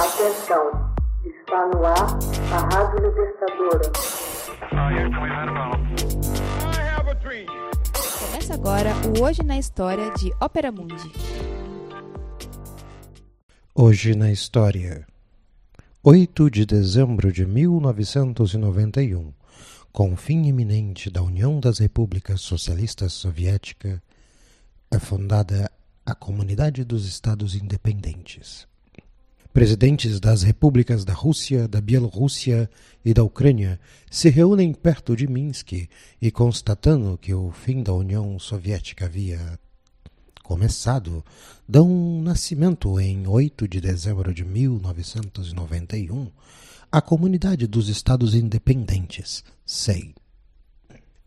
Atenção, está no ar a Rádio Libertadora. Começa agora o Hoje na História de Ópera Mundi. Hoje na História. 8 de dezembro de 1991, com o fim iminente da União das Repúblicas Socialistas Soviética, é fundada a Comunidade dos Estados Independentes. Presidentes das repúblicas da Rússia, da Bielorrússia e da Ucrânia se reúnem perto de Minsk e, constatando que o fim da União Soviética havia começado, dão nascimento em 8 de dezembro de 1991 à Comunidade dos Estados Independentes, SEI.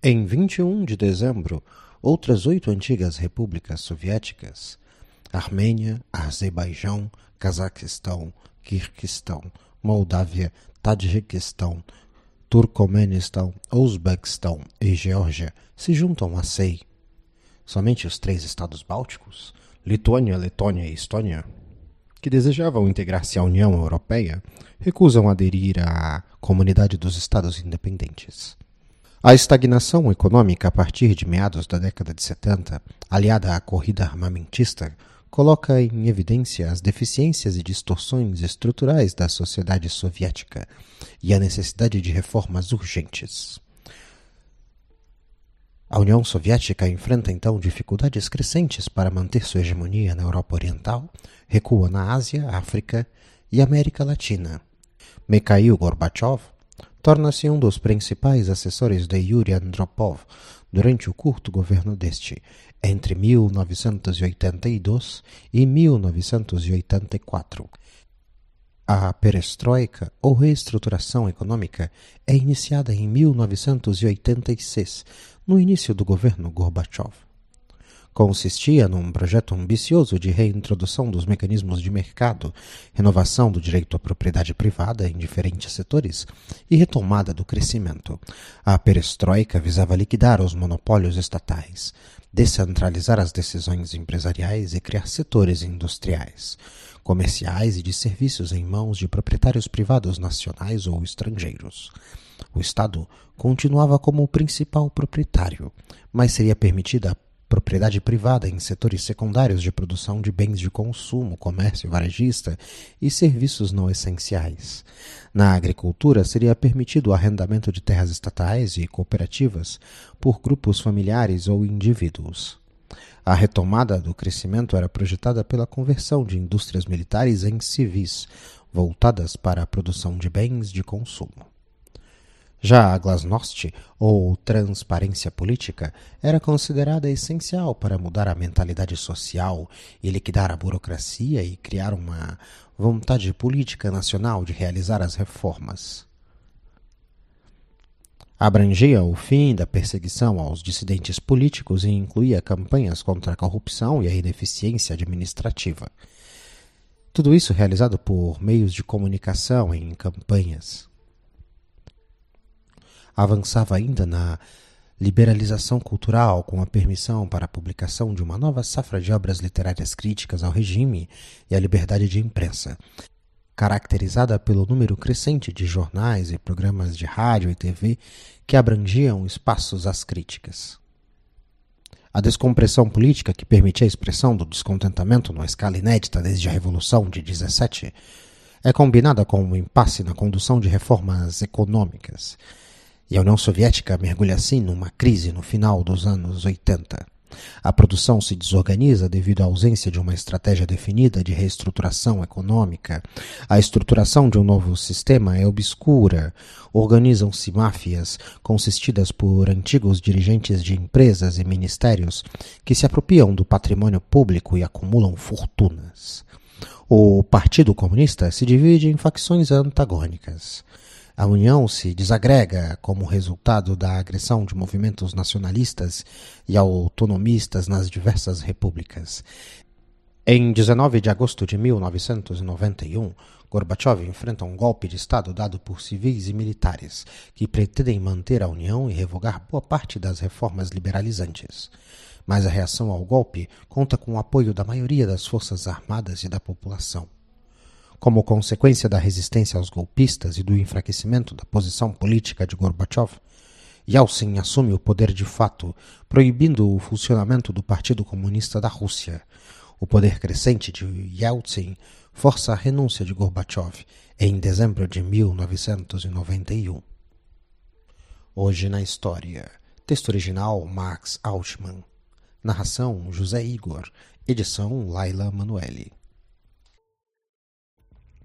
Em 21 de dezembro, outras oito antigas repúblicas soviéticas, Armênia, Azerbaijão, Cazaquistão, Kirguistão, Moldávia, Tadjiquistão, Turcomenistão, Uzbequistão e Geórgia se juntam a SEI. Somente os três estados bálticos, Lituânia, Letônia e Estônia, que desejavam integrar-se à União Europeia, recusam aderir à Comunidade dos Estados Independentes. A estagnação econômica a partir de meados da década de 70, aliada à corrida armamentista, coloca em evidência as deficiências e distorções estruturais da sociedade soviética e a necessidade de reformas urgentes. A União Soviética enfrenta então dificuldades crescentes para manter sua hegemonia na Europa Oriental, recua na Ásia, África e América Latina. Mikhail Gorbachev torna-se um dos principais assessores de Yuri Andropov durante o curto governo deste, entre 1982 e 1984. A perestroika, ou reestruturação econômica, é iniciada em 1986, no início do governo Gorbachev consistia num projeto ambicioso de reintrodução dos mecanismos de mercado, renovação do direito à propriedade privada em diferentes setores e retomada do crescimento. A perestroika visava liquidar os monopólios estatais, descentralizar as decisões empresariais e criar setores industriais, comerciais e de serviços em mãos de proprietários privados nacionais ou estrangeiros. O Estado continuava como o principal proprietário, mas seria permitida a propriedade privada em setores secundários de produção de bens de consumo, comércio varejista e serviços não essenciais. Na agricultura, seria permitido o arrendamento de terras estatais e cooperativas por grupos familiares ou indivíduos. A retomada do crescimento era projetada pela conversão de indústrias militares em civis, voltadas para a produção de bens de consumo. Já a glasnost, ou transparência política, era considerada essencial para mudar a mentalidade social e liquidar a burocracia e criar uma vontade política nacional de realizar as reformas. Abrangia o fim da perseguição aos dissidentes políticos e incluía campanhas contra a corrupção e a ineficiência administrativa. Tudo isso realizado por meios de comunicação em campanhas avançava ainda na liberalização cultural com a permissão para a publicação de uma nova safra de obras literárias críticas ao regime e à liberdade de imprensa, caracterizada pelo número crescente de jornais e programas de rádio e TV que abrangiam espaços às críticas. A descompressão política que permitia a expressão do descontentamento numa escala inédita desde a Revolução de 17 é combinada com um impasse na condução de reformas econômicas e a União Soviética mergulha assim numa crise no final dos anos 80. A produção se desorganiza devido à ausência de uma estratégia definida de reestruturação econômica. A estruturação de um novo sistema é obscura. Organizam-se máfias consistidas por antigos dirigentes de empresas e ministérios que se apropriam do patrimônio público e acumulam fortunas. O Partido Comunista se divide em facções antagônicas. A União se desagrega como resultado da agressão de movimentos nacionalistas e autonomistas nas diversas repúblicas. Em 19 de agosto de 1991, Gorbachev enfrenta um golpe de Estado dado por civis e militares, que pretendem manter a União e revogar boa parte das reformas liberalizantes. Mas a reação ao golpe conta com o apoio da maioria das forças armadas e da população. Como consequência da resistência aos golpistas e do enfraquecimento da posição política de Gorbachev, Yeltsin assume o poder de fato, proibindo o funcionamento do Partido Comunista da Rússia. O poder crescente de Yeltsin força a renúncia de Gorbachev em dezembro de 1991. Hoje na História. Texto original Max Altman. Narração José Igor. Edição Laila Manuelle.